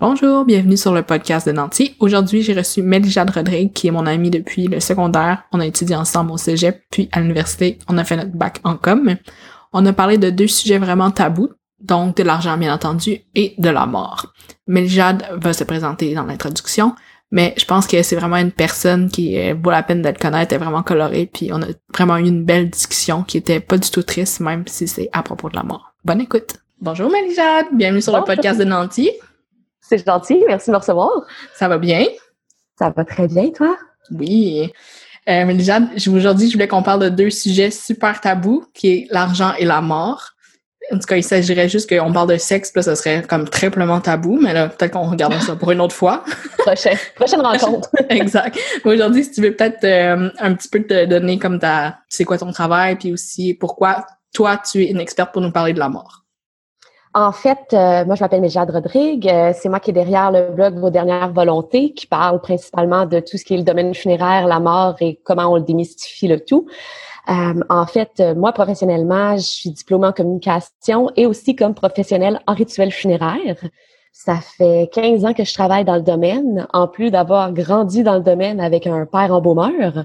Bonjour, bienvenue sur le podcast de Nancy. Aujourd'hui, j'ai reçu Mélijade Rodrigue, qui est mon amie depuis le secondaire. On a étudié ensemble au cégep, puis à l'université, on a fait notre bac en com. On a parlé de deux sujets vraiment tabous, donc de l'argent bien entendu et de la mort. Mélijade va se présenter dans l'introduction, mais je pense que c'est vraiment une personne qui vaut la peine d'être connaître, est vraiment colorée, puis on a vraiment eu une belle discussion qui était pas du tout triste, même si c'est à propos de la mort. Bonne écoute! Bonjour Mélijade, bienvenue sur le podcast de Nancy. C'est gentil, merci de me recevoir. Ça va bien? Ça va très bien, toi? Oui. Euh, Mélijade, aujourd'hui, je voulais qu'on parle de deux sujets super tabous, qui est l'argent et la mort. En tout cas, il s'agirait juste qu'on parle de sexe, puis ça serait comme triplement tabou, mais là, peut-être qu'on regarde ça pour une autre fois. Prochaine, prochaine rencontre. exact. Aujourd'hui, si tu veux peut-être euh, un petit peu te donner comme ta, c'est quoi ton travail, puis aussi pourquoi toi, tu es une experte pour nous parler de la mort. En fait, euh, moi, je m'appelle Méjade Rodrigue. Euh, c'est moi qui est derrière le blog Vos dernières volontés, qui parle principalement de tout ce qui est le domaine funéraire, la mort et comment on le démystifie le tout. Euh, en fait, moi, professionnellement, je suis diplômée en communication et aussi comme professionnelle en rituel funéraire. Ça fait 15 ans que je travaille dans le domaine, en plus d'avoir grandi dans le domaine avec un père embaumeur.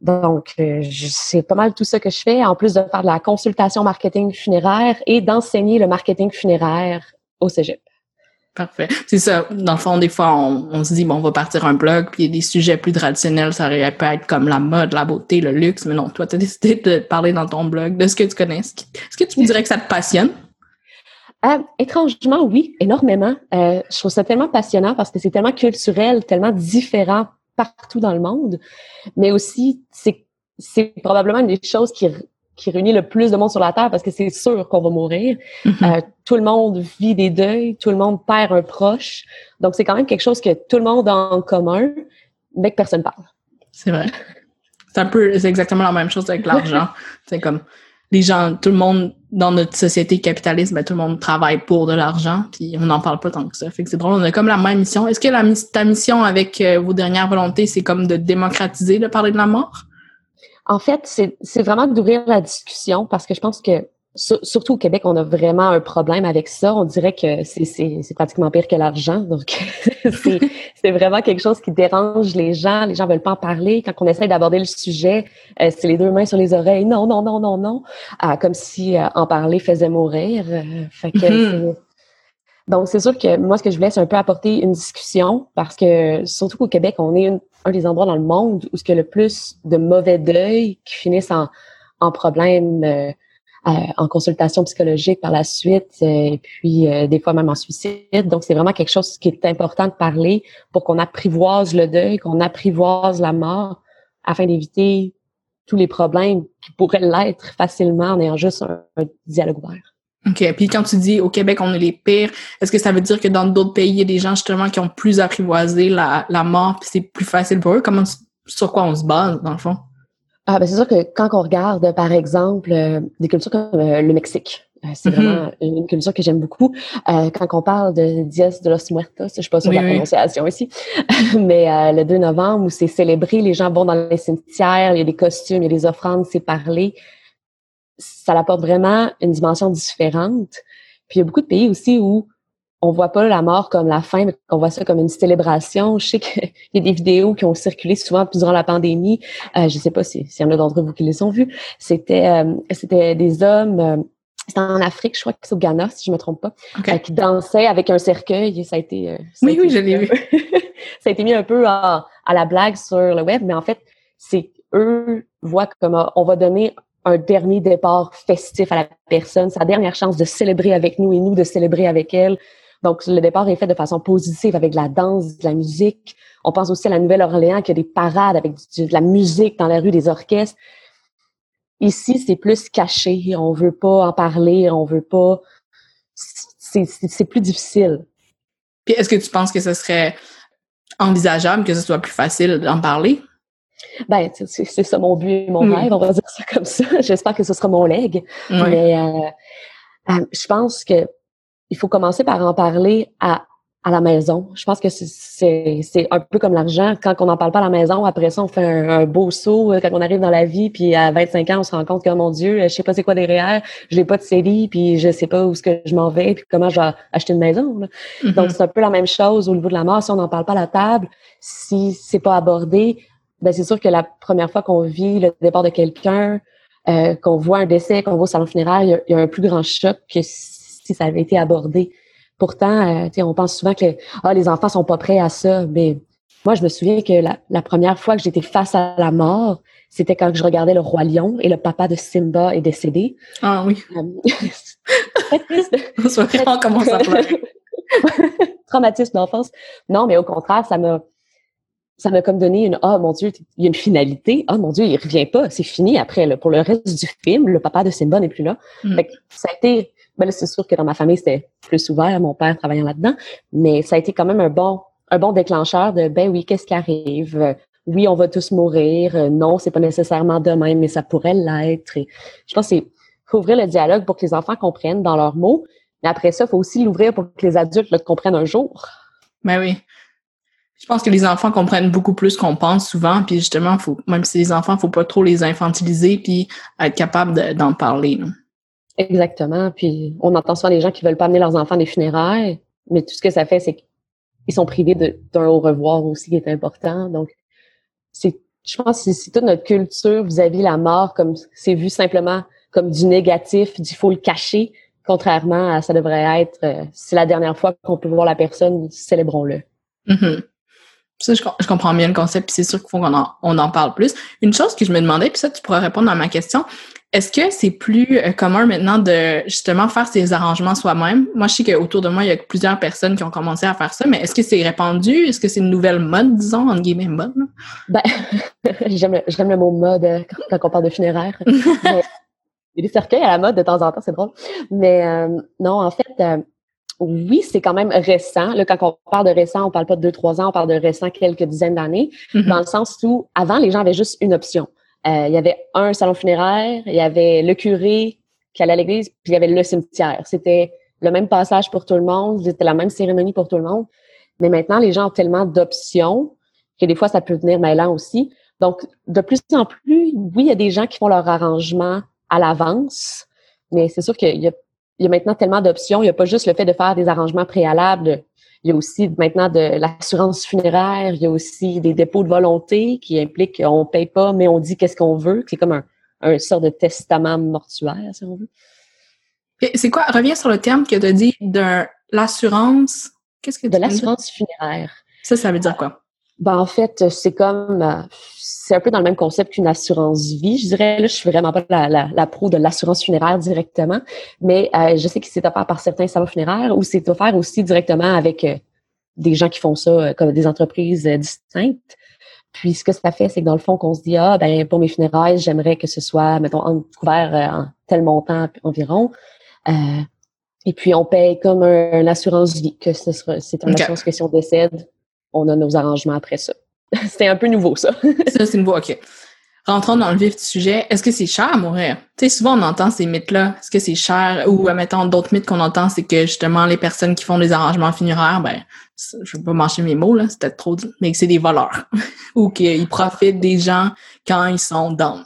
Donc, euh, c'est pas mal tout ça que je fais, en plus de faire de la consultation marketing funéraire et d'enseigner le marketing funéraire au cégep. Parfait. C'est ça. Dans le fond, des fois, on, se dit, bon, on va partir un blog, puis il y a des sujets plus traditionnels, ça aurait pu être comme la mode, la beauté, le luxe, mais non, toi, tu as décidé de parler dans ton blog de ce que tu connais. Est-ce que tu me dirais que ça te passionne? Euh, étrangement, oui, énormément. Euh, je trouve ça tellement passionnant parce que c'est tellement culturel, tellement différent partout dans le monde, mais aussi c'est probablement une des choses qui qui réunit le plus de monde sur la terre parce que c'est sûr qu'on va mourir. Mm-hmm. Euh, tout le monde vit des deuils, tout le monde perd un proche, donc c'est quand même quelque chose que tout le monde a en commun, mais que personne parle. C'est vrai. C'est un peu, c'est exactement la même chose avec l'argent. c'est comme les gens, tout le monde dans notre société capitaliste, ben, tout le monde travaille pour de l'argent, puis on n'en parle pas tant que ça. Fait que c'est drôle, on a comme la même mission. Est-ce que la, ta mission avec euh, vos dernières volontés, c'est comme de démocratiser de parler de la mort? En fait, c'est vraiment d'ouvrir la discussion parce que je pense que surtout au Québec, on a vraiment un problème avec ça. On dirait que c'est pratiquement pire que l'argent. Donc, c'est vraiment quelque chose qui dérange les gens. Les gens veulent pas en parler. Quand on essaie d'aborder le sujet, euh, c'est les deux mains sur les oreilles. Non, non, non, non, non. Ah, comme si euh, en parler faisait mourir. Euh, fait que mm-hmm. Donc, c'est sûr que moi, ce que je voulais, c'est un peu apporter une discussion parce que, surtout qu'au Québec, on est un des endroits dans le monde où ce que le plus de mauvais deuil qui finissent en, en problèmes en consultation psychologique par la suite, euh, et puis euh, des fois même en suicide. Donc, c'est vraiment quelque chose qui est important de parler pour qu'on apprivoise le deuil, qu'on apprivoise la mort, afin d'éviter tous les problèmes qui pourraient l'être facilement en ayant juste un, dialogue ouvert. OK. Puis quand tu dis au Québec, on est les pires, est-ce que ça veut dire que dans d'autres pays, il y a des gens justement qui ont plus apprivoisé la, la mort, puis c'est plus facile pour eux? Comment, sur quoi on se base, dans le fond? Ah, ben c'est sûr que quand on regarde, par exemple, euh, des cultures comme euh, le Mexique, euh, c'est mm-hmm. vraiment une culture que j'aime beaucoup. quand on parle de Dias de los Muertos, je suis pas sûre de la prononciation ici, mais le 2 novembre où c'est célébré, les gens vont dans les cimetières, il y a des costumes, il y a des offrandes, c'est parlé. Ça apporte vraiment une dimension différente. Puis il y a beaucoup de pays aussi où on voit pas la mort comme la fin, mais qu'on voit ça comme une célébration. Je sais qu'il y a des vidéos qui ont circulé souvent durant la pandémie. Euh, je sais pas s'il y en a d'entre vous qui les ont vues. C'était euh, c'était des hommes. Euh, c'était en Afrique, je crois que c'est au Ghana, si je me trompe pas, euh, qui dansaient avec un cercueil. Ça a été. oui, oui, je l'ai vu. ça a été mis un peu à, à la blague sur le web, mais en fait, c'est eux voient comme on va donner un dernier départ festif à la personne, sa dernière chance de célébrer avec nous et nous de célébrer avec elle. Donc, le départ est fait de façon positive avec de la danse, de la musique. On pense aussi à la Nouvelle-Orléans qui a des parades avec de la musique dans la rue, des orchestres. Ici, c'est plus caché. On veut pas en parler. On veut pas. C'est plus difficile. Puis, est-ce que tu penses que ce serait envisageable que ce soit plus facile d'en parler? Ben, c'est ça mon but et mon hmm. rêve, on va dire ça comme ça. J'espère que ce sera mon leg. Mais euh, euh, je pense que il faut commencer par en parler à à la maison. Je pense que c'est un peu comme l'argent. Quand on n'en parle pas à la maison, après ça, on fait un, beau saut euh, quand on arrive dans la vie, puis à 25 ans, on se rend compte que, mon Dieu, je sais pas c'est quoi derrière, je n'ai pas de série, puis je sais pas où ce que je m'en vais, puis comment je vais acheter une maison. Mm-hmm. Donc, c'est un peu la même chose au niveau de la mort. Si on n'en parle pas à la table, si c'est pas abordé, ben c'est sûr que la première fois qu'on vit le départ de quelqu'un, euh, qu'on voit un décès, qu'on voit au salon funéraire, il y, a, un plus grand choc que si ça avait été abordé. Pourtant, euh, on pense souvent que ah, les enfants sont pas prêts à ça, mais moi, je me souviens que la, première fois que j'étais face à la mort, c'était quand je regardais le roi lion et le papa de Simba est décédé. Ah oui. Euh, très triste. On commence à pleurer. Traumatisme d'enfance. Non, mais au contraire, ça m'a ça m'a comme donné une ah oh, mon dieu il y a une finalité ah oh, mon dieu il revient pas c'est fini après là. pour le reste du film le papa de Simba n'est plus là mm. ça a été ben c'est sûr que dans ma famille, c'était plus ouvert, mon père travaillant là-dedans, mais ça a été quand même un bon, un bon déclencheur de, ben oui, qu'est-ce qui arrive? Oui, on va tous mourir. Non, c'est pas nécessairement demain, mais ça pourrait l'être. je pense qu'il faut ouvrir le dialogue pour que les enfants comprennent dans leurs mots. Mais après ça, il faut aussi l'ouvrir pour que les adultes le comprennent un jour. Ben oui. Je pense que les enfants comprennent beaucoup plus qu'on pense souvent, puis justement, faut, même si les enfants, faut pas trop les infantiliser, puis être capable d'en parler. Exactement. Puis on entend souvent des gens qui veulent pas amener leurs enfants des funérailles, mais tout ce que ça fait, c'est qu'ils sont privés d'un au revoir aussi qui est important. Donc, c'est, je pense que c'est toute notre culture vis-à-vis la mort, comme c'est vu simplement comme du négatif, du faut le cacher, contrairement à ça devrait être, euh, c'est la dernière fois qu'on peut voir la personne, célébrons-le. Mm-hmm. Ça, je, comprends bien le concept, puis c'est sûr qu'il faut qu'on en, on en parle plus. Une chose que je me demandais, puis ça, tu pourras répondre à ma question, est-ce que c'est plus euh, commun maintenant de justement faire ces arrangements soi-même? Moi, je sais qu'autour de moi, il y a plusieurs personnes qui ont commencé à faire ça, mais est-ce que c'est répandu? Est-ce que c'est une nouvelle mode, disons, entre guillemets, mode? Ben, j'aime le, mot mode euh, quand, on parle de funéraire. il y a des cercueils à la mode de temps en temps, c'est drôle. Mais euh, non, en fait, oui, c'est quand même récent. Là, quand on parle de récent, on parle pas de deux, trois ans, on parle de récent quelques dizaines d'années, mm-hmm. dans le sens où avant, les gens avaient juste une option. Euh, il y avait un salon funéraire, il y avait le curé qui allait à l'église, puis il y avait le cimetière. C'était le même passage pour tout le monde, c'était la même cérémonie pour tout le monde. Mais maintenant, les gens ont tellement d'options que des fois, ça peut devenir mêlant aussi. Donc, de plus en plus, oui, il y a des gens qui font leur arrangement à l'avance, mais c'est sûr qu'il y, y a, maintenant tellement d'options. Il n'y a pas juste le fait de faire des arrangements préalables il y a aussi maintenant de l'assurance funéraire, il y a aussi des dépôts de volonté qui impliquent qu'on paye pas, mais on dit qu'est-ce qu'on veut. C'est comme un, un sort de testament mortuaire, si on veut. C'est quoi? Reviens sur le terme que tu as dit de l'assurance. Qu'est-ce que De l'assurance funéraire. Ça, ça veut dire quoi? Ben, en fait, c'est comme, euh, c'est un peu dans le même concept qu'une assurance vie. Je dirais, là, je suis vraiment pas la, la, la pro de l'assurance funéraire directement, mais euh, je sais que c'est offert par certains salons funéraires ou c'est offert aussi directement avec euh, des gens qui font ça comme des entreprises distinctes. Puis ce que ça fait, c'est que dans le fond, qu'on se dit ah ben pour mes funérailles, j'aimerais que ce soit mettons couvert en tel montant environ. et puis on paye comme un, une assurance vie que ce sera c'est une assurance que si on décède, on a nos arrangements après ça. C'était un peu nouveau, ça. ça, c'est nouveau, OK. Rentrons dans le vif du sujet. Est-ce que c'est cher à mourir? Tu sais, souvent, on entend ces mythes-là. Est-ce que c'est cher? Ou, mettons, d'autres mythes qu'on entend, c'est que, justement, les personnes qui font des arrangements funéraires, ben, je vais pas marcher mes mots, là, c'est peut-être trop dit, mais que c'est des voleurs. Ou qu'ils profitent des gens quand ils sont dans.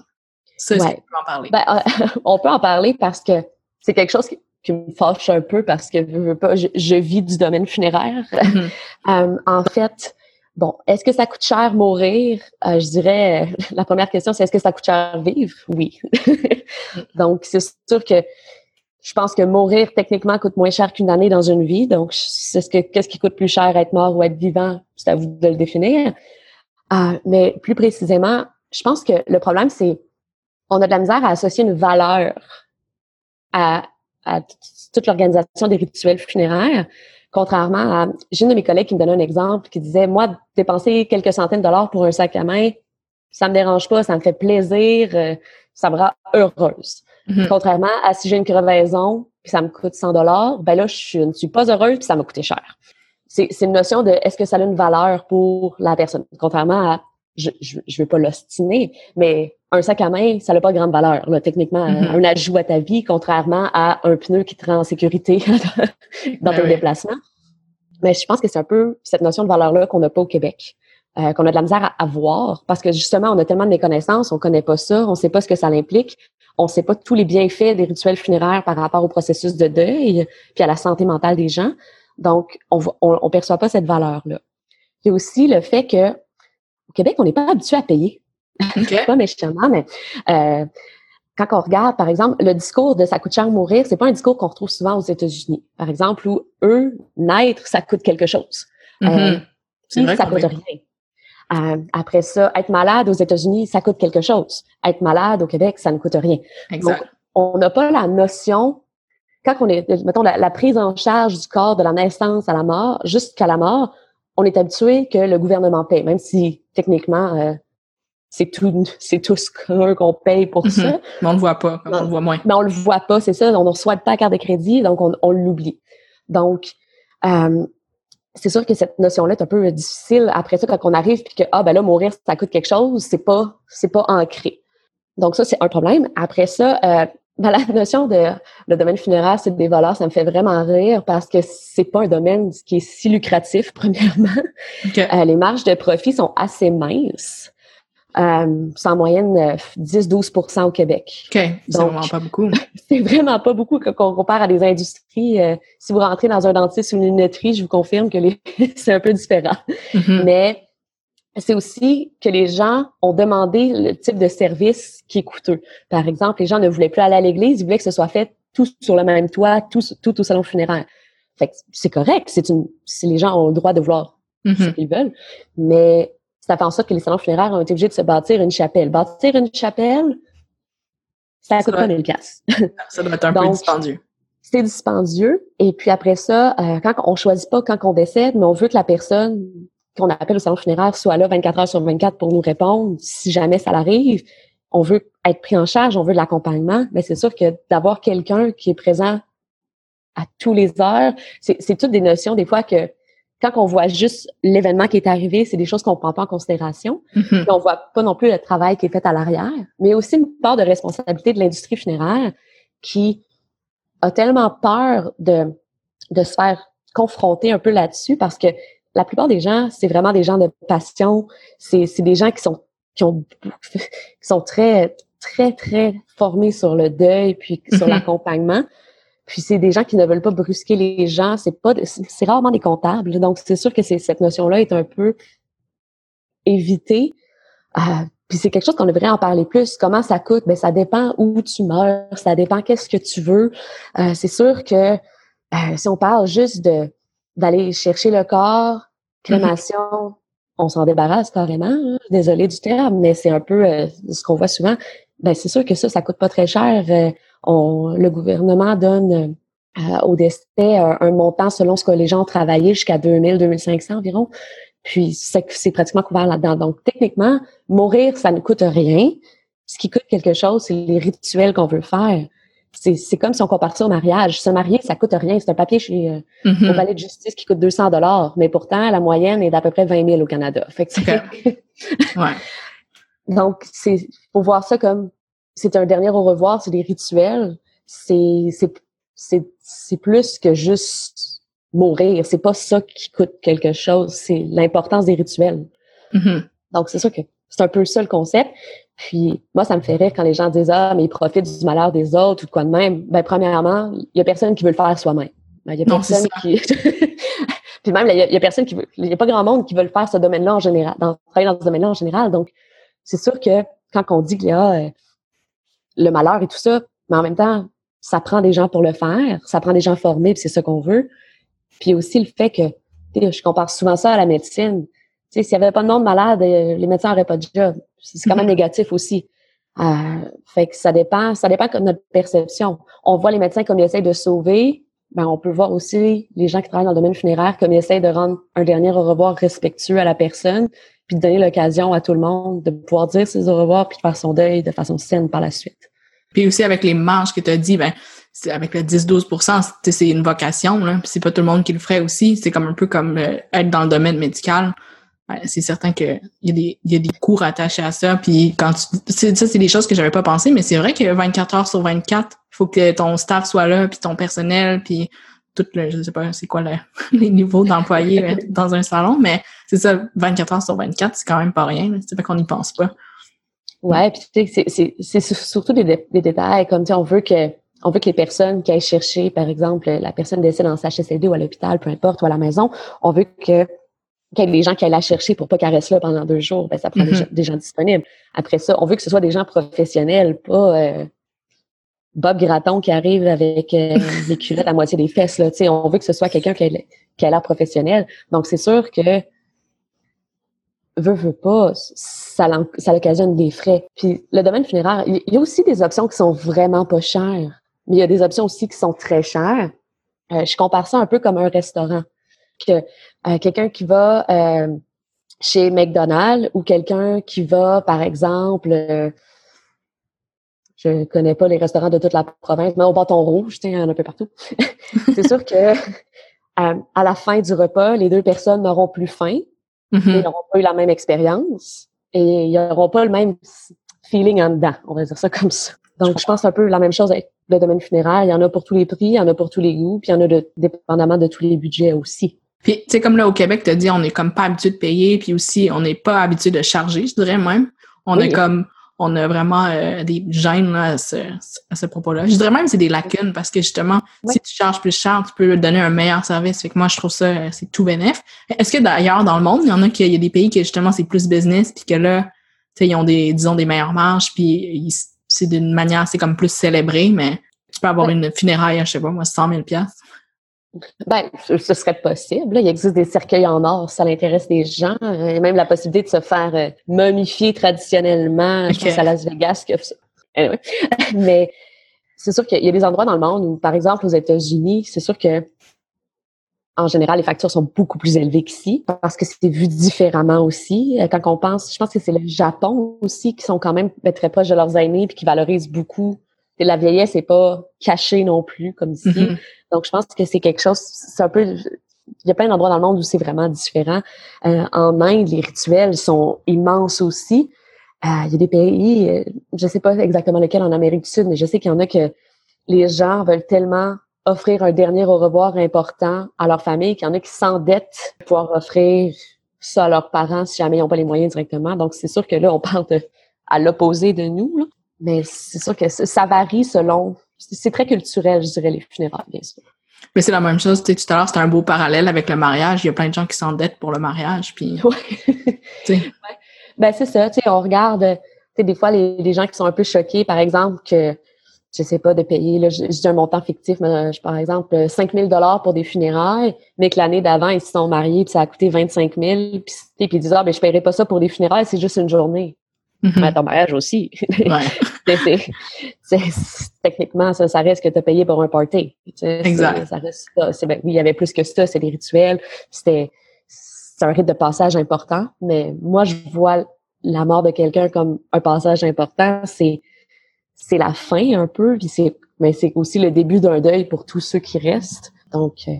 Ça, ouais. peut en parler? Ben, euh, on peut en parler parce que c'est quelque chose qui, me fâche un peu parce que je, je, vis du domaine funéraire. Mm-hmm. Euh, en fait, Bon, est-ce que ça coûte cher mourir? Euh, je dirais, la première question, c'est est-ce que ça coûte cher vivre? Oui. Donc, c'est sûr que je pense que mourir, techniquement, coûte moins cher qu'une année dans une vie. Donc, c'est ce que, qu'est-ce qui coûte plus cher, être mort ou être vivant? C'est à vous de le définir. Euh, mais plus précisément, je pense que le problème, c'est on a de la misère à associer une valeur à, à toute l'organisation des rituels funéraires. Contrairement à, j'ai une de mes collègues qui me donnait un exemple qui disait, moi, dépenser quelques centaines de dollars pour un sac à main, ça me dérange pas, ça me fait plaisir, euh, ça me rend heureuse. Mm-hmm. Contrairement à si j'ai une crevaison puis ça me coûte 100 dollars, ben là, je ne suis pas heureuse puis ça m'a coûté cher. C'est, c'est une notion de est-ce que ça a une valeur pour la personne? Contrairement à je, je, je veux pas l'ostiner, mais un sac à main, ça n'a pas grande valeur, là, techniquement, mm-hmm. un ajout à ta vie, contrairement à un pneu qui te rend en sécurité dans ben ton déplacement. Mais je pense que c'est un peu cette notion de valeur-là qu'on n'a pas au Québec. Euh, qu'on a de la misère à, voir parce que justement, on a tellement de méconnaissances, on connaît pas ça, on sait pas ce que ça implique, on sait pas tous les bienfaits des rituels funéraires par rapport au processus de deuil puis à la santé mentale des gens. Donc, on on, on perçoit pas cette valeur-là. Il y a aussi le fait que au Québec, on n'est pas habitué à payer. Okay. pas méchamment, mais euh, quand on regarde, par exemple, le discours de ça coûte cher mourir, c'est pas un discours qu'on retrouve souvent aux États-Unis, par exemple, où eux, naître, ça coûte quelque chose. Mm -hmm. euh, ça coûte rien. Euh, après ça, être malade aux États-Unis, ça coûte quelque chose. Être malade au Québec, ça ne coûte rien. Exact. Donc, on n'a pas la notion, quand on est, mettons, la, la, prise en charge du corps de la naissance à la mort, jusqu'à la mort, on est habitué que le gouvernement paye, même si techniquement, euh, c'est tout, c'est tout ce qu'on paye pour mm -hmm. ça. Mais on le voit pas, on le voit moins. Mais on le voit pas, c'est ça. On ne reçoit pas la carte de crédit, donc on, on l'oublie. Donc, euh, c'est sûr que cette notion-là est un peu difficile après ça quand on arrive puis que ah ben là mourir ça coûte quelque chose, c'est pas c'est pas ancré. Donc ça c'est un problème. Après ça, euh, ben, la notion de le domaine funéraire c'est des voleurs, ça me fait vraiment rire parce que c'est pas un domaine qui est si lucratif premièrement. Okay. Euh, les marges de profit sont assez minces. Euh, c'est en moyenne 10-12% au Québec. OK, c'est vraiment pas beaucoup. c'est vraiment pas beaucoup quand on compare à des industries. Euh, si vous rentrez dans un dentiste ou une lunetterie, je vous confirme que les... c'est un peu différent. Mm -hmm. Mais c'est aussi que les gens ont demandé le type de service qui est coûteux. Par exemple, les gens ne voulaient plus aller à l'église, ils voulaient que ce soit fait tout sur le même toit, tout, tout au salon funéraire. Fait que c'est correct, c'est une, si les gens ont le droit de vouloir mm -hmm. ce qu'ils veulent, mais ça fait en sorte que les salons funéraires ont été obligés de se bâtir une chapelle. Bâtir une chapelle, ça coûte pas 1000 pièces. Ça doit être un peu dispendieux. C'est dispendieux. Et puis après ça, euh, quand on choisit pas quand on décède, mais on veut que la personne qu'on appelle au salon funéraire soit là 24 heures sur 24 pour nous répondre si jamais ça l'arrive. On veut être pris en charge, on veut de l'accompagnement. Mais c'est sûr que d'avoir quelqu'un qui est présent à tous les heures, c'est toutes des notions des fois que quand on voit juste l'événement qui est arrivé, c'est des choses qu'on prend pas en considération. Mm -hmm. on voit pas non plus le travail qui est fait à l'arrière, mais aussi une part de responsabilité de l'industrie funéraire qui a tellement peur de, de se faire confronter un peu là-dessus parce que la plupart des gens, c'est vraiment des gens de passion. C'est des gens qui sont, qui ont, qui sont très, très, très formés sur le deuil puis sur Mm-hmm. l'accompagnement. Puis c'est des gens qui ne veulent pas brusquer les gens. C'est pas, c'est rarement des comptables. Donc c'est sûr que cette notion-là est un peu évitée. Euh, puis c'est quelque chose qu'on devrait en parler plus. Comment ça coûte? Ben ça dépend où tu meurs, ça dépend qu'est-ce que tu veux. Euh, c'est sûr que euh, si on parle juste de d'aller chercher le corps, crémation, mm -hmm. on s'en débarrasse carrément. Hein? Désolée du terme, mais c'est un peu ce qu'on voit souvent. Ben c'est sûr que ça, ça coûte pas très cher on, le gouvernement donne euh, au décès un, un, montant selon ce que les gens ont travaillé jusqu'à 2000, 2500 environ. Puis c'est pratiquement couvert là-dedans. Donc techniquement, mourir, ça ne coûte rien. Ce qui coûte quelque chose, c'est les rituels qu'on veut faire. C'est comme si on compare ça au mariage. Se marier, ça coûte rien. C'est un papier chez euh, mm -hmm. au palais de justice qui coûte 200 dollars, mais pourtant la moyenne est d'à peu près 20 000 au Canada. Fait que okay. ouais. Donc c'est faut voir ça comme c'est un dernier au revoir, c'est des rituels. C'est c'est c'est plus que juste mourir. C'est pas ça qui coûte quelque chose. C'est l'importance des rituels. Mm -hmm. Donc c'est sûr que c'est un peu ça le concept. Puis moi, ça me fait rire quand les gens disent ah mais ils profitent du malheur des autres ou de quoi de même. Ben premièrement, il y a personne qui veut le faire soi-même. Ben, il y a personne qui puis même il y, a, personne qui veut. Il y a pas grand monde qui veut le faire ce domaine-là en général, dans travailler dans ce domaine-là en général. Donc c'est sûr que quand on dit qu'il y a euh, le malheur et tout ça, mais en même temps, ça prend des gens pour le faire, ça prend des gens formés, puis c'est ça qu'on veut. Puis aussi le fait que, je compare souvent ça à la médecine. Sais, s'il n'y avait pas de nombre de malades, les médecins n'auraient pas de job. C'est quand même négatif aussi. Euh, fait que ça dépend, ça dépend de notre perception. On voit les médecins comme ils essayent de sauver, ben on peut voir aussi les gens qui travaillent dans le domaine funéraire comme ils essayent de rendre un dernier au revoir respectueux à la personne, puis de donner l'occasion à tout le monde de pouvoir dire ses au revoir puis de faire son deuil de façon saine par la suite. Puis aussi avec les marges que tu as dit, ben avec le 10-12% c'est une vocation, là. Puis c'est pas tout le monde qui le ferait aussi. C'est comme un peu comme euh, être dans le domaine médical. C'est certain qu'il y, a des, y a des cours attachés à ça. Puis quand tu. Ça, c'est des choses que j'avais pas pensé, mais c'est vrai que 24 heures sur 24, il faut que ton staff soit là, puis ton personnel, puis tout le, je sais pas c'est quoi les niveaux d'employés euh, dans un salon, mais c'est ça, 24 heures sur 24, c'est quand même pas rien. C'est pas qu'on n'y pense pas. Ouais, puis tu sais, c'est surtout des, des, détails comme tu on veut que on veut que les personnes qui aillent chercher, par exemple, la personne décède en CHSLD ou à l'hôpital, peu importe, ou à la maison, on veut que qu'il y ait des gens qui aillent la chercher pour pas qu'elle reste là pendant deux jours, ben ça prend des, mm-hmm. gens, disponibles. Après ça, on veut que ce soit des gens professionnels, pas euh, Bob Graton qui arrive avec euh, des culottes à moitié des fesses. Là, on veut que ce soit quelqu'un qui a, l'air professionnel. Donc, c'est sûr que veut, veut pas, ça, ça occasionne des frais. Puis le domaine funéraire, il y a aussi des options qui sont vraiment pas chères, mais il y a des options aussi qui sont très chères. Euh, je compare ça un peu comme un restaurant. Que euh, quelqu'un qui va chez McDonald's ou quelqu'un qui va, par exemple, je connais pas les restaurants de toute la province, mais au bâton rouge, il y en a un peu partout. c'est sûr que euh, à la fin du repas, les deux personnes n'auront plus faim, mm-hmm. ils n'auront pas eu la même expérience et ils n'auront pas le même feeling en dedans, on va dire ça comme ça. Donc, je, pense un peu la même chose avec le domaine funéraire. Il y en a pour tous les prix, il y en a pour tous les goûts, puis il y en a de, dépendamment de tous les budgets aussi. Puis, tu sais, comme là, au Québec, tu as dit, on est comme pas habitué de payer, puis aussi, on n'est pas habitué de charger, je dirais même. On est comme, on a vraiment euh, des gènes à ce, propos-là. Je dirais même que c'est des lacunes parce que justement, si tu charges plus cher, tu peux donner un meilleur service. Fait que moi, je trouve ça, euh, c'est tout bénéf. Est-ce que d'ailleurs, dans le monde, il y en a qui, il y a des pays qui justement, c'est plus business puis que là, tu sais, ils ont des, disons, des meilleures marges puis c'est d'une manière, c'est comme plus célébré, mais tu peux avoir une funéraille je sais pas, moi, 100 000 ben, ce serait possible. Il existe des cercueils en or, ça l'intéresse des gens. Et même la possibilité de se faire euh, momifier traditionnellement. Je pense à Las Vegas. Mais c'est sûr qu'il y a des endroits dans le monde où, par exemple, aux États-Unis, c'est sûr que en général, les factures sont beaucoup plus élevées qu'ici parce que c'est vu différemment aussi. Euh, quand on pense, je pense que c'est le Japon aussi qui sont quand même ben, très proches de leurs aînés puis qui valorisent beaucoup. Et la vieillesse n'est pas cachée non plus comme ici. Mm-hmm. Donc, je pense que c'est quelque chose, c'est un peu, il y a plein d'endroits dans le monde où c'est vraiment différent. Euh, en Inde, les rituels sont immenses aussi. Euh, il y a des pays, euh, je sais pas exactement lequel en Amérique du Sud, mais je sais qu'il y en a que les gens veulent tellement offrir un dernier au revoir important à leur famille qu'il y en a qui s'endettent pour pouvoir offrir ça à leurs parents si jamais ils n'ont pas les moyens directement. Donc, c'est sûr que là, on parle à l'opposé de nous. Mais c'est sûr que ça varie selon c'est très culturel, je dirais, les funérailles, bien sûr. Mais c'est la même chose, tu sais, tout à l'heure, c'était un beau parallèle avec le mariage. Il y a plein de gens qui s'endettent pour le mariage, puis... Ouais. ben, c'est ça, tu sais, on regarde, tu sais, des fois, les, gens qui sont un peu choqués, par exemple, que, je sais pas, de payer, là, je, dis un montant fictif, mais, par exemple, 5 000 pour des funérailles, mais que l'année d'avant, ils se sont mariés, puis ça a coûté 25 000, puis, puis ils disent, ah, ben, je paierai pas ça pour des funérailles, c'est juste une journée. Mm-hmm. Mais ton mariage aussi. Ouais. techniquement, ça, ça reste que tu as payé pour un party. exact. Ça reste ça. Ben, oui, il y avait plus que ça, c'est des rituels. C'était un rite de passage important. Mais moi, je vois la mort de quelqu'un comme un passage important. C'est c'est la fin un peu, puis c'est mais c'est aussi le début d'un deuil pour tous ceux qui restent. Donc, euh,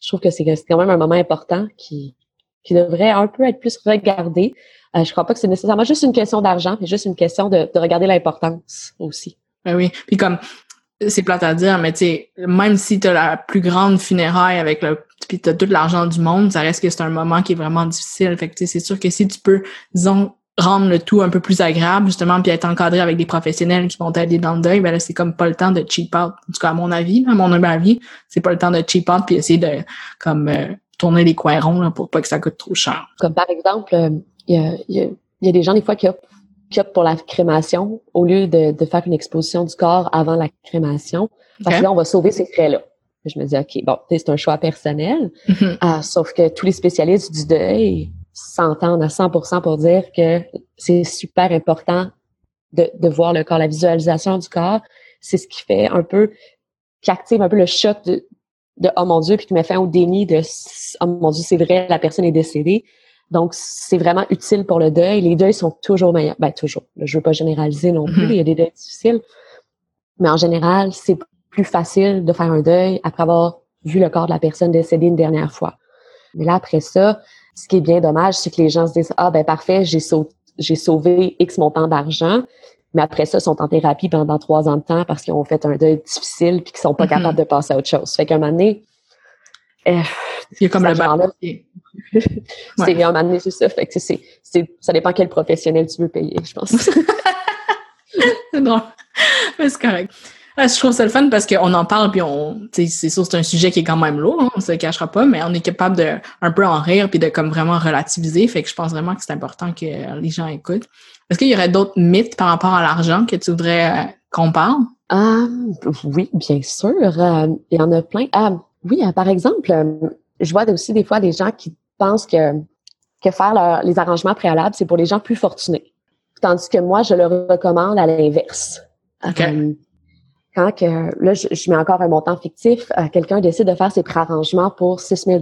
je trouve que c'est quand même un moment important qui qui devrait un peu être plus regardé. Euh, je crois pas que c'est nécessairement juste une question d'argent, mais juste une question de, de regarder l'importance aussi. Ben oui. Puis comme c'est plate à dire, mais tu sais, même si tu as la plus grande funéraille avec le puis tu as tout l'argent du monde, ça reste que c'est un moment qui est vraiment difficile. Fait que c'est sûr que si tu peux, disons, rendre le tout un peu plus agréable, justement, puis être encadré avec des professionnels qui vont t'aider dans le deuil, ben là, c'est comme pas le temps de cheap out. En tout cas, à mon avis, à mon avis, c'est pas le temps de cheap out puis essayer de comme euh, tourner les coins ronds là, pour pas que ça coûte trop cher. Comme par exemple, euh, il y, a, y, a, des gens des fois qui optent, qui optent pour la crémation au lieu de, de, faire une exposition du corps avant la crémation. Parce que là, on va sauver ces frais-là. Je me dis, OK, bon, c'est un choix personnel. Mm-hmm. Ah, sauf que tous les spécialistes du deuil s'entendent à 100% pour dire que c'est super important de, de voir le corps, la visualisation du corps. C'est ce qui fait un peu, qui active un peu le choc de, de oh mon Dieu, puis qui met fin au déni de oh mon Dieu, c'est vrai, la personne est décédée. Donc, c'est vraiment utile pour le deuil. Les deuils sont toujours meilleurs. Ben, toujours. Je veux pas généraliser non plus. Mm-hmm. Il y a des deuils difficiles. Mais en général, c'est plus facile de faire un deuil après avoir vu le corps de la personne décédée une dernière fois. Mais là, après ça, ce qui est bien dommage, c'est que les gens se disent, ah, ben, parfait, j'ai sauvé, j'ai sauvé X montant d'argent. Mais après ça, ils sont en thérapie pendant trois ans de temps parce qu'ils ont fait un deuil difficile puis qu'ils sont pas mm-hmm. capables de passer à autre chose. Fait qu'à un moment donné, il y a comme le genre C'est un moment c'est ça. Fait que c'est, ça dépend quel professionnel tu veux payer, je pense. non, mais c'est correct. je trouve ça le fun parce qu'on en parle puis on, c'est sûr c'est un sujet qui est quand même lourd, hein, on se le cachera pas, mais on est capable de un peu en rire puis de comme vraiment relativiser. Fait que je pense vraiment que c'est important que les gens écoutent. Est-ce qu'il y aurait d'autres mythes par rapport à l'argent que tu voudrais euh, qu'on parle? Ah, oui, bien sûr. Euh, il y en a plein. Ah, oui, euh, par exemple, je vois aussi des fois des gens qui pensent que, que faire les arrangements préalables, c'est pour les gens plus fortunés. Tandis que moi, je le recommande à l'inverse. quand que, là, je, mets encore un montant fictif, quelqu'un décide de faire ses préarrangements pour 6 000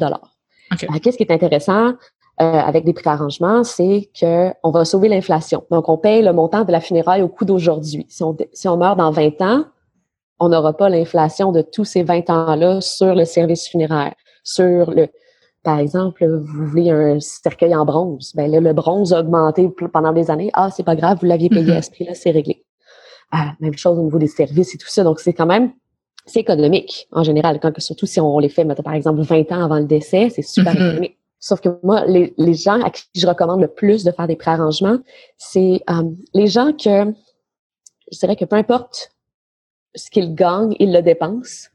Qu'est-ce qui est intéressant? Euh, avec des préarrangements, c'est que on va sauver l'inflation. Donc, on paye le montant de la funéraille au coût d'aujourd'hui. Si on, si on meurt dans 20 ans, on n'aura pas l'inflation de tous ces 20 ans-là sur le service funéraire, sur le, par exemple, vous voulez un cercueil en bronze. Ben là, le bronze a augmenté pendant des années. Ah, c'est pas grave, vous l'aviez payé à ce prix-là, c'est réglé. Ah, même chose au niveau des services et tout ça. Donc, c'est quand même, c'est économique en général. Quand, surtout si on les fait, par exemple, 20 ans avant le décès, c'est super mm-hmm. économique. Sauf que moi, les, les, gens à qui je recommande le plus de faire des préarrangements, c'est euh, les gens que je dirais que peu importe ce qu'ils gagnent, ils le dépensent.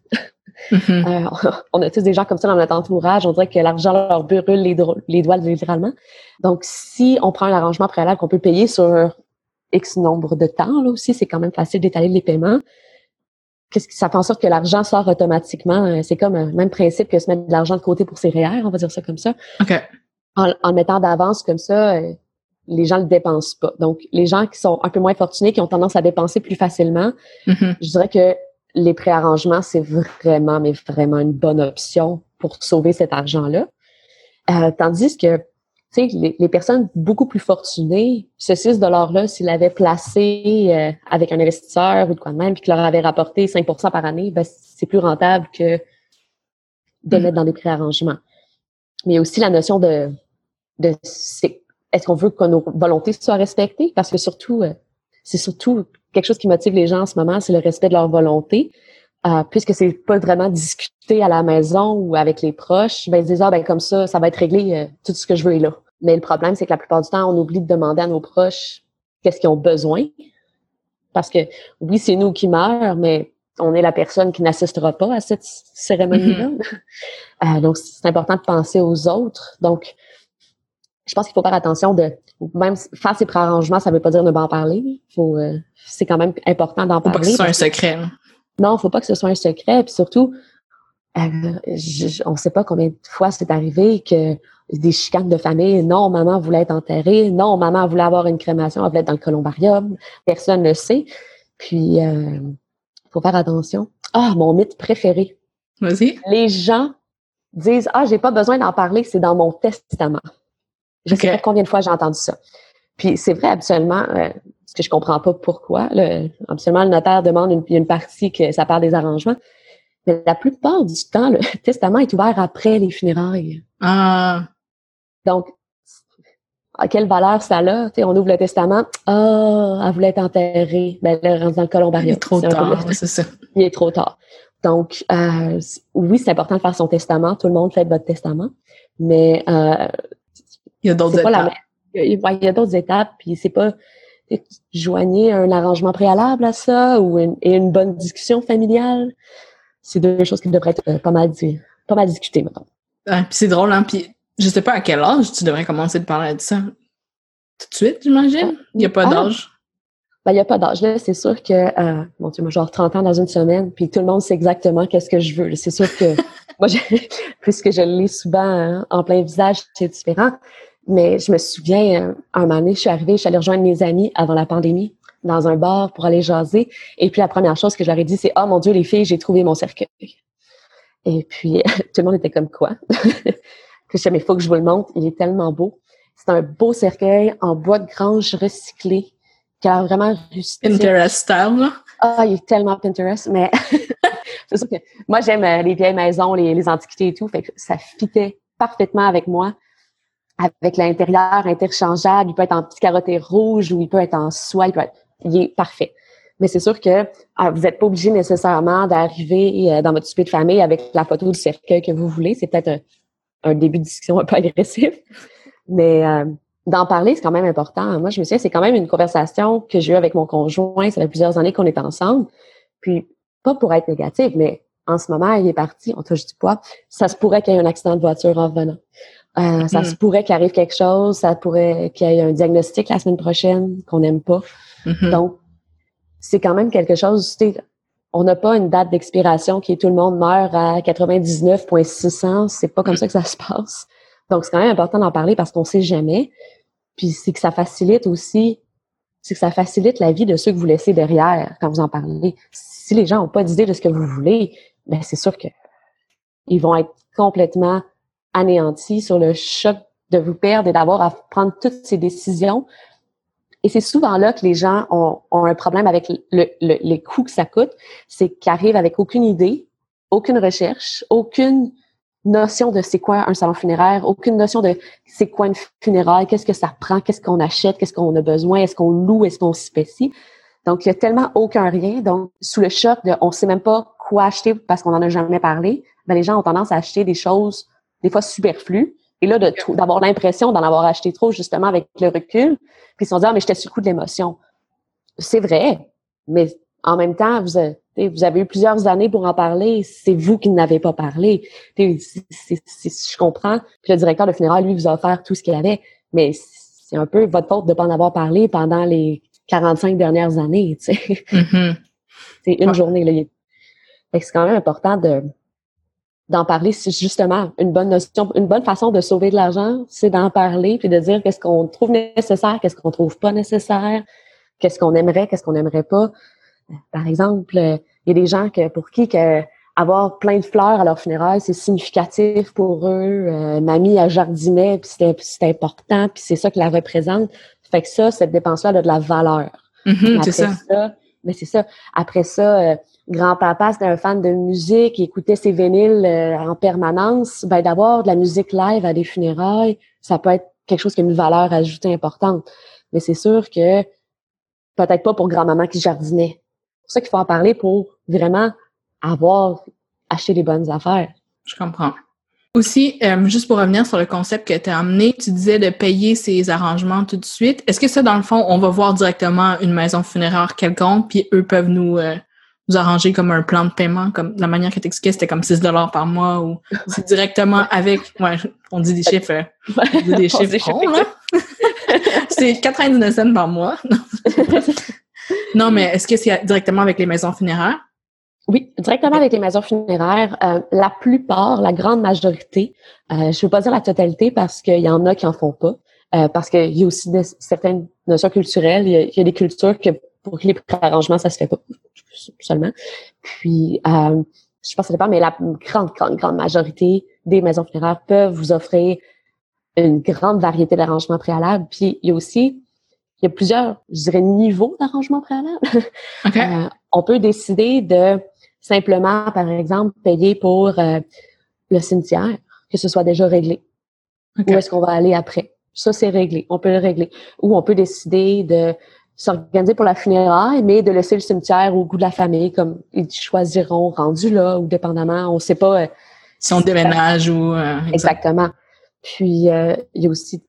Mm-hmm. euh, on a tous des gens comme ça dans notre entourage. On dirait que l'argent leur brûle les, les doigts littéralement. Donc, si on prend un arrangement préalable qu'on peut payer sur X nombre de temps, là aussi, c'est quand même facile d'étaler les paiements qu'est-ce que ça fait en sorte que l'argent sort automatiquement? Euh, c'est comme un même principe que se mettre de l'argent de côté pour ses REER, on va dire ça comme ça. En, en mettant d'avance comme ça, euh, les gens le dépensent pas. Donc, les gens qui sont un peu moins fortunés, qui ont tendance à dépenser plus facilement, mm-hmm. je dirais que les préarrangements, c'est vraiment, mais vraiment une bonne option pour sauver cet argent-là. Euh, tandis que tu sais, les, personnes beaucoup plus fortunées, ce 6 $-là, s'ils l'avaient placé euh, avec un investisseur ou de quoi de même, puis qu'il leur avait rapporté 5% par année, ben, c'est plus rentable que de mm. mettre dans des préarrangements. Mais il y a aussi la notion de, de est-ce qu'on veut que nos volontés soient respectées? Parce que surtout, euh, c'est surtout quelque chose qui motive les gens en ce moment, c'est le respect de leur volonté. Euh, puisque c'est pas vraiment discuté à la maison ou avec les proches, ben ils disent ah ben comme ça, ça va être réglé, euh, tout ce que je veux est là. Mais le problème, c'est que la plupart du temps, on oublie de demander à nos proches qu'est-ce qu'ils ont besoin. Parce que oui, c'est nous qui meurent, mais on est la personne qui n'assistera pas à cette cérémonie-là. Mm-hmm. euh, donc, c'est important de penser aux autres. Donc, je pense qu'il faut faire attention de même faire ses préarrangements, ça veut pas dire ne pas en parler. Faut, euh, c'est quand même important d'en parler. Pas que ce soit un secret. Non, faut pas que ce soit un secret. Puis surtout, euh, on ne sait pas combien de fois c'est arrivé que des chicanes de famille. Non, maman voulait être enterrée. Non, maman voulait avoir une crémation. Elle voulait être dans le columbarium. Personne ne le sait. Puis, il euh, faut faire attention. Ah, mon mythe préféré. Vas-y. Les gens disent ah, j'ai pas besoin d'en parler. C'est dans mon testament. Je sais pas combien de fois j'ai entendu ça. Puis c'est vrai, absolument. Euh, ce que je comprends pas pourquoi. Le, absolument, le notaire demande une, une partie que ça parle des arrangements. Mais la plupart du temps, le testament est ouvert après les funérailles. Ah. Donc, à quelle valeur ça a? sais, on ouvre le testament. Ah, elle voulait être enterrée. Ben, elle est dans le colombarium. Il est trop tard, c'est ça. Il est trop tard. Donc, euh, oui, c'est important de faire son testament. Tout le monde fait votre testament. Mais euh, il y a d'autres étapes. il y a d'autres étapes, puis c'est pas joignez un arrangement préalable à ça ou une, et une bonne discussion familiale. C'est deux choses qui devraient être euh, pas mal, pas mal discutées, maintenant. puis c'est drôle, hein? Puis je sais pas à quel âge tu devrais commencer de parler de ça. Tout de suite, j'imagine? Il n'y a pas ah. d'âge? Ben, il n'y a pas d'âge. Là, c'est sûr que, euh, bon, tu moi, genre 30 ans dans une semaine, puis tout le monde sait exactement qu'est-ce que je veux. C'est sûr que, moi, puisque je le lis souvent hein, en plein visage, c'est différent. Mais je me souviens, euh, un moment donné, je suis arrivée, je suis allée rejoindre mes amis avant la pandémie dans un bar pour aller jaser. Et puis la première chose que j'aurais dit, c'est Oh mon Dieu, les filles, j'ai trouvé mon cercueil. Et puis tout le monde était comme quoi? que je disais, mais il faut que je vous le montre, il est tellement beau. C'est un beau cercueil en bois de grange recyclé qui a vraiment rustique. Pinterest style, là. Ah, il est tellement Pinterest, mais c'est sûr que moi, j'aime euh, les vieilles maisons, les, les antiquités et tout, fait que ça fitait parfaitement avec moi avec l'intérieur interchangeable. Il peut être en petit carotté rouge ou il peut être en soie. Il, peut être, il est parfait. Mais c'est sûr que ah, vous n'êtes pas obligé nécessairement d'arriver euh, dans votre souper de famille avec la photo du cercueil que vous voulez. C'est peut-être un, début de discussion un peu agressif. Mais euh, d'en parler, c'est quand même important. Moi, je me souviens, c'est quand même une conversation que j'ai eue avec mon conjoint. Ça fait plusieurs années qu'on est ensemble. Puis, pas pour être négative, mais en ce moment, il est parti, on touche du poids. Ça se pourrait qu'il y ait un accident de voiture en venant. Euh, ça se mm-hmm. pourrait qu'il arrive quelque chose, ça pourrait qu'il y ait un diagnostic la semaine prochaine qu'on n'aime pas. Mm-hmm. Donc, c'est quand même quelque chose, on n'a pas une date d'expiration qui est tout le monde meurt à 99.600, c'est pas comme ça que ça se passe. Donc, c'est quand même important d'en parler parce qu'on sait jamais. Puis, c'est que ça facilite aussi, c'est que ça facilite la vie de ceux que vous laissez derrière quand vous en parlez. Si les gens n'ont pas d'idée de ce que vous voulez, ben c'est sûr que ils vont être complètement anéantis sur le choc de vous perdre et d'avoir à prendre toutes ces décisions. Et c'est souvent là que les gens ont, ont un problème avec le, les coûts que ça coûte. C'est qu'ils arrivent avec aucune idée, aucune recherche, aucune notion de c'est quoi un salon funéraire, aucune notion de c'est quoi une funéraire, qu'est-ce que ça prend, qu'est-ce qu'on achète, qu'est-ce qu'on a besoin, est-ce qu'on loue, est-ce qu'on spécie. Donc, il y a tellement aucun rien. Donc, sous le choc de on sait même pas quoi acheter parce qu'on en a jamais parlé, ben, les gens ont tendance à acheter des choses des fois superflues. Et là, d'avoir l'impression d'en avoir acheté trop, justement, avec le recul, puis ils se sont dit, ah, mais j'étais sur le coup de l'émotion. C'est vrai, mais en même temps, vous avez, vous avez eu plusieurs années pour en parler, c'est vous qui n'avez pas parlé. je comprends. Puis le directeur de funérailles, lui, vous a offert tout ce qu'il avait, mais c'est un peu votre faute de ne pas en avoir parlé pendant les 45 dernières années. Mm-hmm. C'est une journée. Là. C'est quand même important de d'en parler. C'est justement une bonne notion, une bonne façon de sauver de l'argent, c'est d'en parler puis de dire qu'est-ce qu'on trouve nécessaire, qu'est-ce qu'on trouve pas nécessaire, qu'est-ce qu'on aimerait, qu'est-ce qu'on n'aimerait pas. Par exemple, il y a des gens que pour qui que avoir plein de fleurs à leur funérailles, c'est significatif pour eux. Euh, mamie a jardiné, puis c'est important, puis c'est ça que la représente. Fait que ça, cette dépense-là a de la valeur. Mm-hmm, c'est ça. Mais c'est ça. Après ça, euh, grand-papa, c'était un fan de musique, il écoutait ses vinyles euh, en permanence. Ben, d'avoir de la musique live à des funérailles, ça peut être quelque chose qui a une valeur ajoutée importante. Mais c'est sûr que peut-être pas pour grand-maman qui jardinait. C'est pour ça qu'il faut en parler pour vraiment avoir acheté les bonnes affaires. Je comprends. Aussi, euh, juste pour revenir sur le concept que tu as amené, tu disais de payer ces arrangements tout de suite. Est-ce que ça, dans le fond, on va voir directement une maison funéraire quelconque, puis eux peuvent nous, euh, nous arranger comme un plan de paiement, comme la manière que tu expliquais, c'était comme 6 dollars par mois, ou c'est directement avec, ouais, on dit des chiffres, euh, on dit des chiffres ronds, là. c'est 99 cents par mois. non, mais est-ce que c'est directement avec les maisons funéraires? Oui, directement avec les maisons funéraires. Euh, la plupart, la grande majorité, euh, je ne veux pas dire la totalité parce qu'il y en a qui en font pas, euh, parce qu'il y a aussi certaines notions culturelles. Il y, a, des cultures que pour les arrangements, ça se fait pas seulement. Puis, euh, je pense que ça dépend, mais la grande, grande, grande majorité des maisons funéraires peuvent vous offrir une grande variété d'arrangements préalables. Puis, il y a aussi il y a plusieurs, je dirais, niveaux d'arrangement préalable. Okay. on peut décider de simplement, par exemple, payer pour euh, le cimetière, que ce soit déjà réglé. Où est-ce qu'on va aller après? Ça, c'est réglé. On peut le régler. Ou on peut décider de s'organiser pour la funéraille, mais de laisser le cimetière au goût de la famille, comme ils choisiront rendu là, ou dépendamment, on sait pas. Euh, si on déménage ou... Euh, exactement. Puis, il y a aussi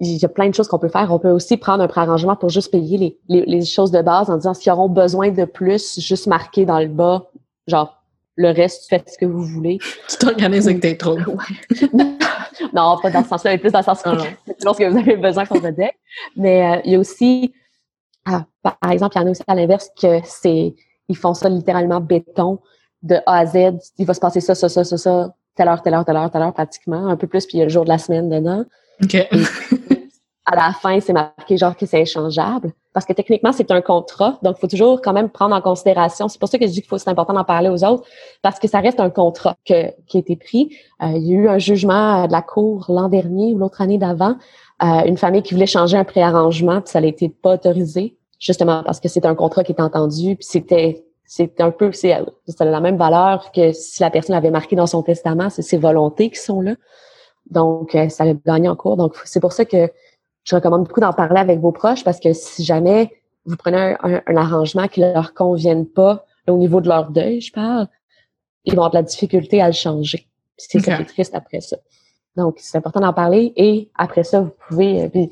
il y a plein de choses qu'on peut faire. On peut aussi prendre un préarrangement pour juste payer les, les, les choses de base en disant s'ils auront besoin de plus, juste marquer dans le bas Genre, le reste, faites ce que vous voulez. Tu t'organises avec tes trop. non, pas dans ce sens-là, mais plus dans le sens lorsque vous avez besoin qu'on vous aide. Mais euh, il y a aussi, ah, par exemple, il y en a aussi à l'inverse que c'est, ils font ça littéralement béton de A à Z. Il va se passer ça, ça, ça, ça, ça, telle heure, telle heure, telle heure, telle heure, pratiquement, un peu plus, puis il y a le jour de la semaine dedans. OK à la fin, c'est marqué genre que c'est échangeable. Parce que techniquement, c'est un contrat. Donc, il faut toujours quand même prendre en considération. C'est pour ça que je dis qu'il faut, c'est important d'en parler aux autres. Parce que ça reste un contrat que, qui a été pris. Euh, il y a eu un jugement de la Cour l'an dernier ou l'autre année d'avant. Euh, une famille qui voulait changer un préarrangement, puis ça n'a été pas autorisé. Justement parce que c'est un contrat qui est entendu, puis c'était c'est un peu, c'est la même valeur que si la personne avait marqué dans son testament, c'est ses volontés qui sont là. Donc, euh, ça a gagné en cours. Donc, c'est pour ça que je recommande beaucoup d'en parler avec vos proches parce que si jamais vous prenez un, arrangement qui leur convienne pas au niveau de leur deuil, je parle, ils vont avoir de la difficulté à le changer. C'est ça qui est triste après ça. Donc, c'est important d'en parler et après ça, vous pouvez, euh, puis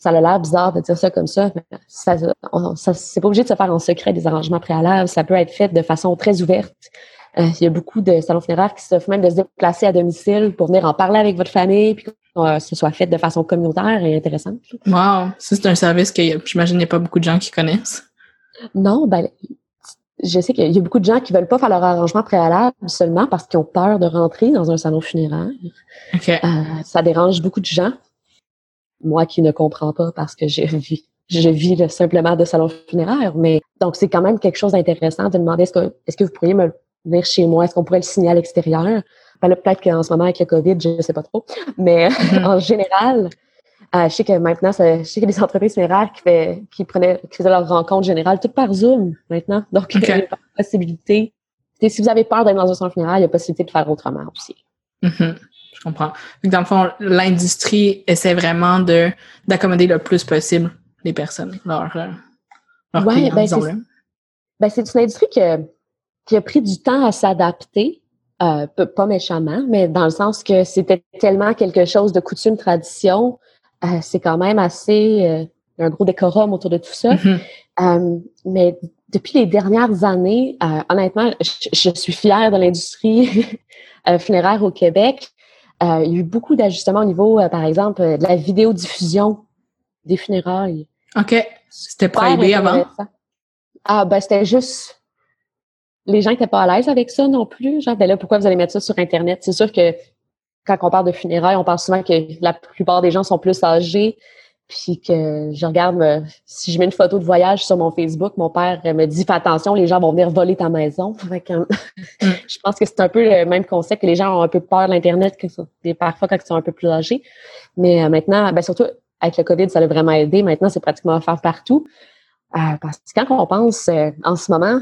ça a l'air bizarre de dire ça comme ça, mais ça, ça c'est pas obligé de se faire en secret des arrangements préalables. Ça peut être fait de façon très ouverte. Euh, il y a beaucoup de salons funéraires qui s'offrent même de se déplacer à domicile pour venir en parler avec votre famille, puis que euh, ce soit fait de façon communautaire et intéressante. Wow! Ça, c'est un service que j'imagine il n'y a pas beaucoup de gens qui connaissent. Non, ben, je sais qu'il y a beaucoup de gens qui veulent pas faire leur arrangement préalable seulement parce qu'ils ont peur de rentrer dans un salon funéraire. Okay. Euh, ça dérange beaucoup de gens. Moi qui ne comprends pas parce que je vis, je vis simplement de salon funéraire, mais donc c'est quand même quelque chose d'intéressant de demander est-ce que, est-ce que vous pourriez me venir chez moi, est-ce qu'on pourrait le signer à l'extérieur? Ben peut-être qu'en ce moment avec le COVID, je ne sais pas trop, mais mm-hmm. en général, euh, je sais que maintenant, ça, je sais qu'il y a des entreprises funéraires qui, fait, qui, prenaient, qui faisaient leur rencontre générale tout par Zoom maintenant. Donc, il y a pas possibilité. Et si vous avez peur d'être dans un centre funéraire, il y a possibilité de faire autrement aussi. Mm-hmm. Je comprends. Dans le fond, l'industrie essaie vraiment de d'accommoder le plus possible les personnes, leurs, euh, leurs clients, ben, disons-le. Ben, c'est une industrie qui a, qui a pris du temps à s'adapter. Euh, pas méchamment, mais dans le sens que c'était tellement quelque chose de coutume, tradition, euh, c'est quand même assez euh, un gros décorum autour de tout ça. Mm-hmm. Mais depuis les dernières années, honnêtement, je, suis fière de l'industrie funéraire au Québec. Il y a eu beaucoup d'ajustements au niveau, par exemple, de la vidéodiffusion des funérailles. OK. C'était prohibé avant? Ah, ben, c'était juste. Les gens n'étaient pas à l'aise avec ça non plus. Genre, ben là, pourquoi vous allez mettre ça sur Internet? C'est sûr que quand on parle de funérailles, on pense souvent que la plupart des gens sont plus âgés. Puis que je regarde, euh, si je mets une photo de voyage sur mon Facebook, mon père me dit Fais attention, les gens vont venir voler ta maison. Mm. je pense que c'est un peu le même concept que les gens ont un peu peur de l'Internet, que parfois quand ils sont un peu plus âgés. Mais euh, maintenant, ben surtout avec le COVID, ça a vraiment aidé. Maintenant, c'est pratiquement à faire partout. Euh, parce que quand on pense en ce moment,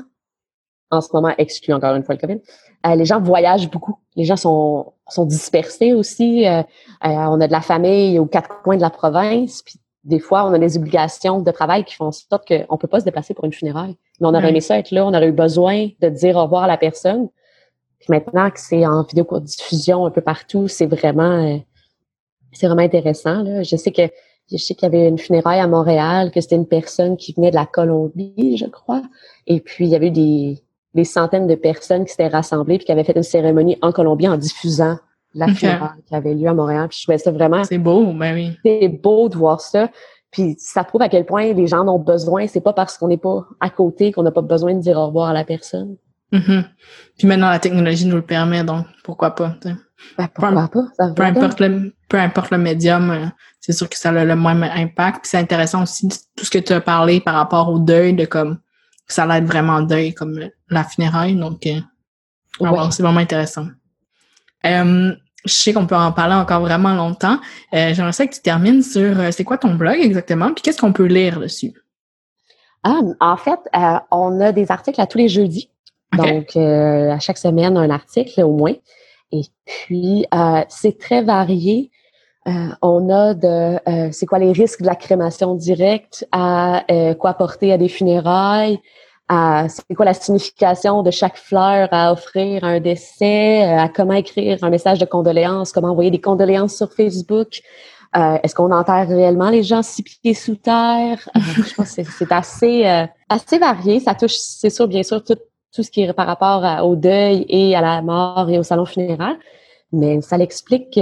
en ce moment exclu encore une fois le COVID, euh, les gens voyagent beaucoup. Les gens sont, sont dispersés aussi. Euh, euh, on a de la famille aux quatre coins de la province. Puis des fois, on a des obligations de travail qui font en sorte qu'on peut pas se déplacer pour une funéraille. Mais on aurait aimé ça être là. On aurait eu besoin de dire au revoir à la personne. Puis maintenant que c'est en vidéo diffusion un peu partout, c'est vraiment c'est vraiment intéressant. Là. Je sais que je sais qu'il y avait une funéraille à Montréal, que c'était une personne qui venait de la Colombie, je crois. Et puis il y avait eu des des centaines de personnes qui s'étaient rassemblées puis qui avaient fait une cérémonie en Colombie en diffusant la okay. qui avait lieu à Montréal. Puis je trouvais ça vraiment... C'est beau, ben oui. C'est beau de voir ça. Puis ça prouve à quel point les gens en ont besoin. C'est pas parce qu'on n'est pas à côté qu'on n'a pas besoin de dire au revoir à la personne. Mm-hmm. Puis maintenant, la technologie nous le permet, donc pourquoi pas? Ben, pourquoi pas? Ça peu, importe le, peu importe le médium, euh, c'est sûr que ça a le, même impact. Puis c'est intéressant aussi tout ce que tu as parlé par rapport au deuil, de comme ça l'aide vraiment deuil comme la funéraille. Donc, euh, ah c'est vraiment intéressant. Euh, je sais qu'on peut en parler encore vraiment longtemps. Euh, J'aimerais ça que tu termines sur euh, c'est quoi ton blog exactement, puis qu'est-ce qu'on peut lire dessus? Ah, en fait, on a des articles à tous les jeudis. Donc, à chaque semaine, un article au moins. Et puis, c'est très varié. Euh, on a de euh, c'est quoi les risques de la crémation directe à euh, quoi porter à des funérailles, à c'est quoi la signification de chaque fleur à offrir à un décès, à comment écrire un message de condoléances, comment envoyer des condoléances sur Facebook. Est-ce qu'on enterre réellement les gens six pieds sous terre? je pense que c'est assez, assez varié. Ça touche, c'est sûr, bien sûr, tout, tout ce qui est par rapport au deuil et à la mort et au salon funéraire. Mais ça l'explique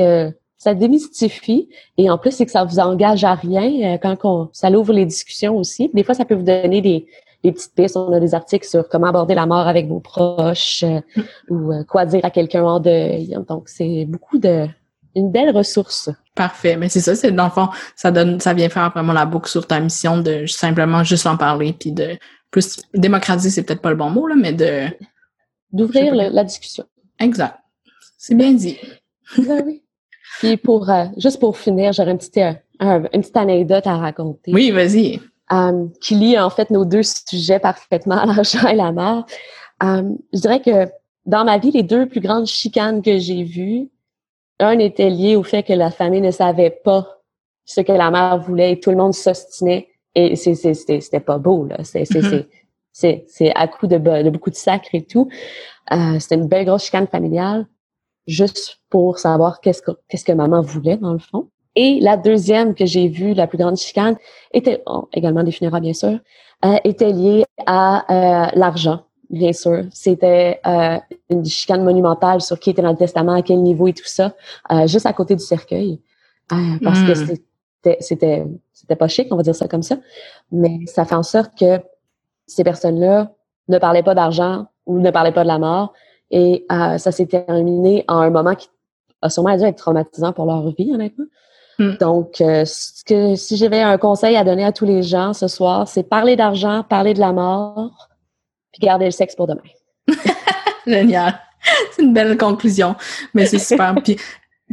ça démystifie et en plus c'est que ça vous engage à rien euh, quand on, ça l'ouvre les discussions aussi. Des fois ça peut vous donner des, des petites pistes. On a des articles sur comment aborder la mort avec vos proches euh, ou euh, quoi dire à quelqu'un en deuil. Donc c'est beaucoup de une belle ressource. Parfait, mais c'est ça, c'est dans le fond, ça donne, ça vient faire vraiment la boucle sur ta mission de simplement juste en parler puis de plus démocratiser, c'est peut-être pas le bon mot là, mais de d'ouvrir la discussion. Exact, c'est bien dit. Ben oui. Puis pour euh, juste pour finir, j'aurais une petite, euh, une petite anecdote à raconter. Oui, vas-y. Um, qui lie en fait nos deux sujets parfaitement, l'argent et la mort. Um, je dirais que dans ma vie, les deux plus grandes chicanes que j'ai vues, un était lié au fait que la famille ne savait pas ce que la mère voulait et tout le monde s'ostinait Et c'était pas beau, là. C'est mm-hmm. à coup de, de beaucoup de sacre et tout. Euh, c'était une belle grosse chicane familiale, juste pour savoir qu'est-ce que, qu'est-ce que maman voulait, dans le fond. Et la deuxième que j'ai vue, la plus grande chicane, était oh, également des funérailles, bien sûr, euh, était liée à euh, l'argent, bien sûr. C'était euh, une chicane monumentale sur qui était dans le testament, à quel niveau et tout ça, euh, juste à côté du cercueil. parce que hmm. c'était, c'était, c'était pas chic, on va dire ça comme ça. Mais ça fait en sorte que ces personnes-là ne parlaient pas d'argent ou ne parlaient pas de la mort. Et ça s'est terminé en un moment qui a sûrement dû être traumatisant pour leur vie, honnêtement. Hmm. Donc, euh, que, si j'avais un conseil à donner à tous les gens ce soir, c'est parler d'argent, parler de la mort, puis garder le sexe pour demain. Génial. C'est une belle conclusion. Mais c'est super. puis, tu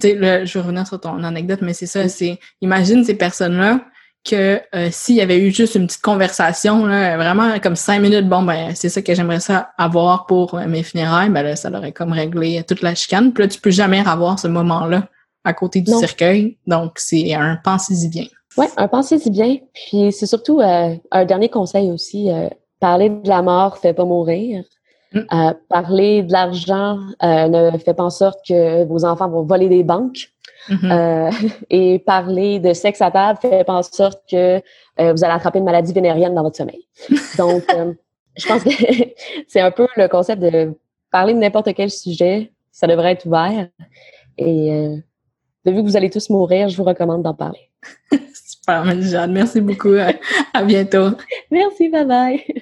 sais, je vais revenir sur ton anecdote, mais c'est ça, c'est, imagine ces personnes-là que euh, s'il y avait eu juste une petite conversation, là, vraiment comme cinq minutes, bon, ben, c'est ça que j'aimerais ça avoir pour euh, mes funérailles, ben là, ça aurait comme réglé toute la chicane. Puis là, tu peux jamais avoir ce moment-là à côté du cercueil. Donc, c'est un pensez-y bien. Oui, un pensez-y bien. Puis c'est surtout euh, un dernier conseil aussi. Euh, parler de la mort fait pas mourir. Mm. Euh, parler de l'argent ne fait pas en sorte que vos enfants vont voler des banques. Mm-hmm. et parler de sexe à table fait en sorte que vous allez attraper une maladie vénérienne dans votre sommeil. Donc, je pense que c'est un peu le concept de parler de n'importe quel sujet. Ça devrait être ouvert. Et de vu que vous allez tous mourir, je vous recommande d'en parler. Super, Jeanne. Merci beaucoup. à bientôt. Merci, bye bye.